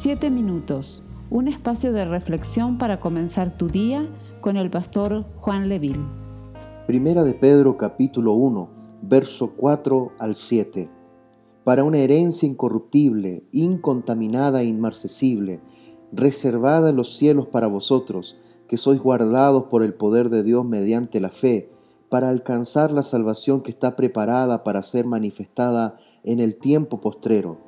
Siete minutos, un espacio de reflexión para comenzar tu día con el pastor Juan Leville. Primera de Pedro capítulo 1, verso 4 al 7. Para una herencia incorruptible, incontaminada e inmarcesible, reservada en los cielos para vosotros, que sois guardados por el poder de Dios mediante la fe, para alcanzar la salvación que está preparada para ser manifestada en el tiempo postrero,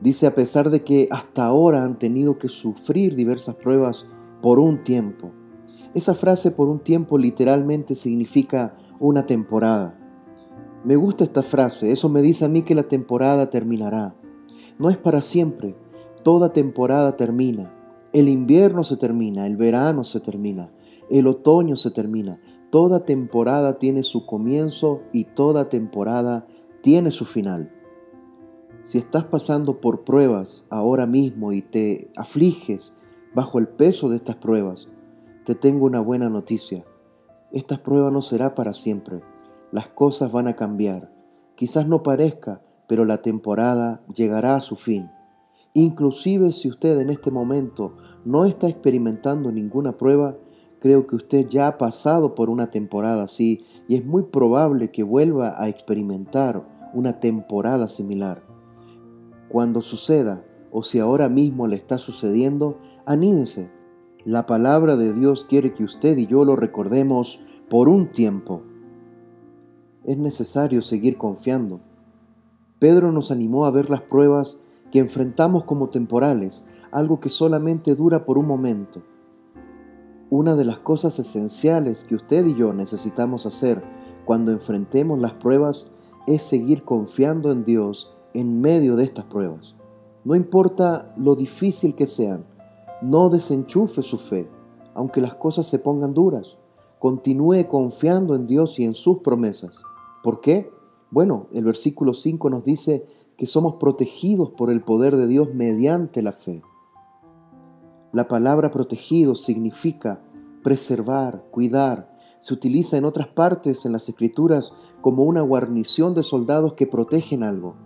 Dice, a pesar de que hasta ahora han tenido que sufrir diversas pruebas por un tiempo. Esa frase por un tiempo literalmente significa una temporada. Me gusta esta frase, eso me dice a mí que la temporada terminará. No es para siempre, toda temporada termina. El invierno se termina, el verano se termina, el otoño se termina. Toda temporada tiene su comienzo y toda temporada tiene su final. Si estás pasando por pruebas ahora mismo y te afliges bajo el peso de estas pruebas, te tengo una buena noticia. Esta prueba no será para siempre. Las cosas van a cambiar. Quizás no parezca, pero la temporada llegará a su fin. Inclusive si usted en este momento no está experimentando ninguna prueba, creo que usted ya ha pasado por una temporada así y es muy probable que vuelva a experimentar una temporada similar. Cuando suceda, o si ahora mismo le está sucediendo, anímese. La palabra de Dios quiere que usted y yo lo recordemos por un tiempo. Es necesario seguir confiando. Pedro nos animó a ver las pruebas que enfrentamos como temporales, algo que solamente dura por un momento. Una de las cosas esenciales que usted y yo necesitamos hacer cuando enfrentemos las pruebas es seguir confiando en Dios en medio de estas pruebas. No importa lo difícil que sean, no desenchufe su fe, aunque las cosas se pongan duras. Continúe confiando en Dios y en sus promesas. ¿Por qué? Bueno, el versículo 5 nos dice que somos protegidos por el poder de Dios mediante la fe. La palabra protegido significa preservar, cuidar. Se utiliza en otras partes en las escrituras como una guarnición de soldados que protegen algo.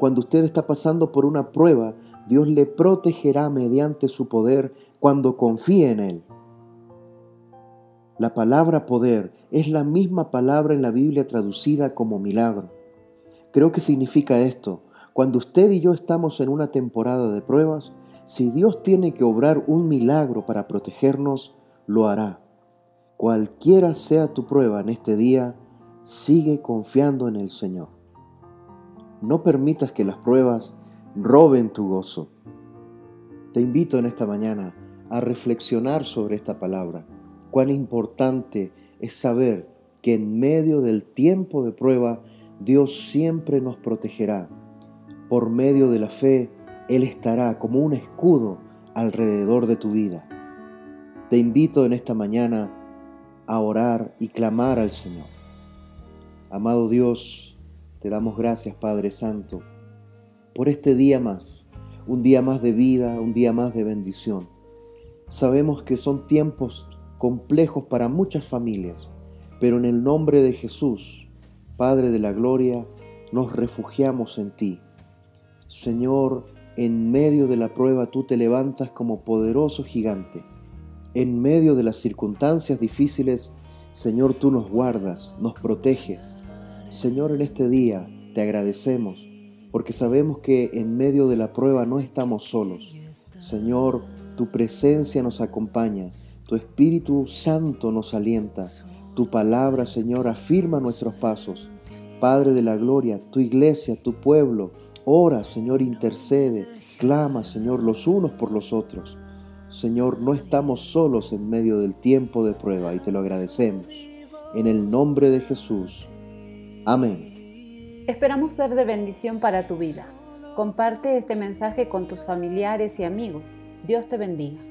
Cuando usted está pasando por una prueba, Dios le protegerá mediante su poder cuando confíe en Él. La palabra poder es la misma palabra en la Biblia traducida como milagro. Creo que significa esto. Cuando usted y yo estamos en una temporada de pruebas, si Dios tiene que obrar un milagro para protegernos, lo hará. Cualquiera sea tu prueba en este día, sigue confiando en el Señor. No permitas que las pruebas roben tu gozo. Te invito en esta mañana a reflexionar sobre esta palabra. Cuán importante es saber que en medio del tiempo de prueba Dios siempre nos protegerá. Por medio de la fe, él estará como un escudo alrededor de tu vida. Te invito en esta mañana a orar y clamar al Señor. Amado Dios, te damos gracias Padre Santo por este día más, un día más de vida, un día más de bendición. Sabemos que son tiempos complejos para muchas familias, pero en el nombre de Jesús, Padre de la Gloria, nos refugiamos en ti. Señor, en medio de la prueba tú te levantas como poderoso gigante. En medio de las circunstancias difíciles, Señor, tú nos guardas, nos proteges. Señor, en este día te agradecemos porque sabemos que en medio de la prueba no estamos solos. Señor, tu presencia nos acompaña, tu Espíritu Santo nos alienta, tu palabra, Señor, afirma nuestros pasos. Padre de la gloria, tu iglesia, tu pueblo, Ora, Señor, intercede, clama, Señor, los unos por los otros. Señor, no estamos solos en medio del tiempo de prueba y te lo agradecemos. En el nombre de Jesús. Amén. Esperamos ser de bendición para tu vida. Comparte este mensaje con tus familiares y amigos. Dios te bendiga.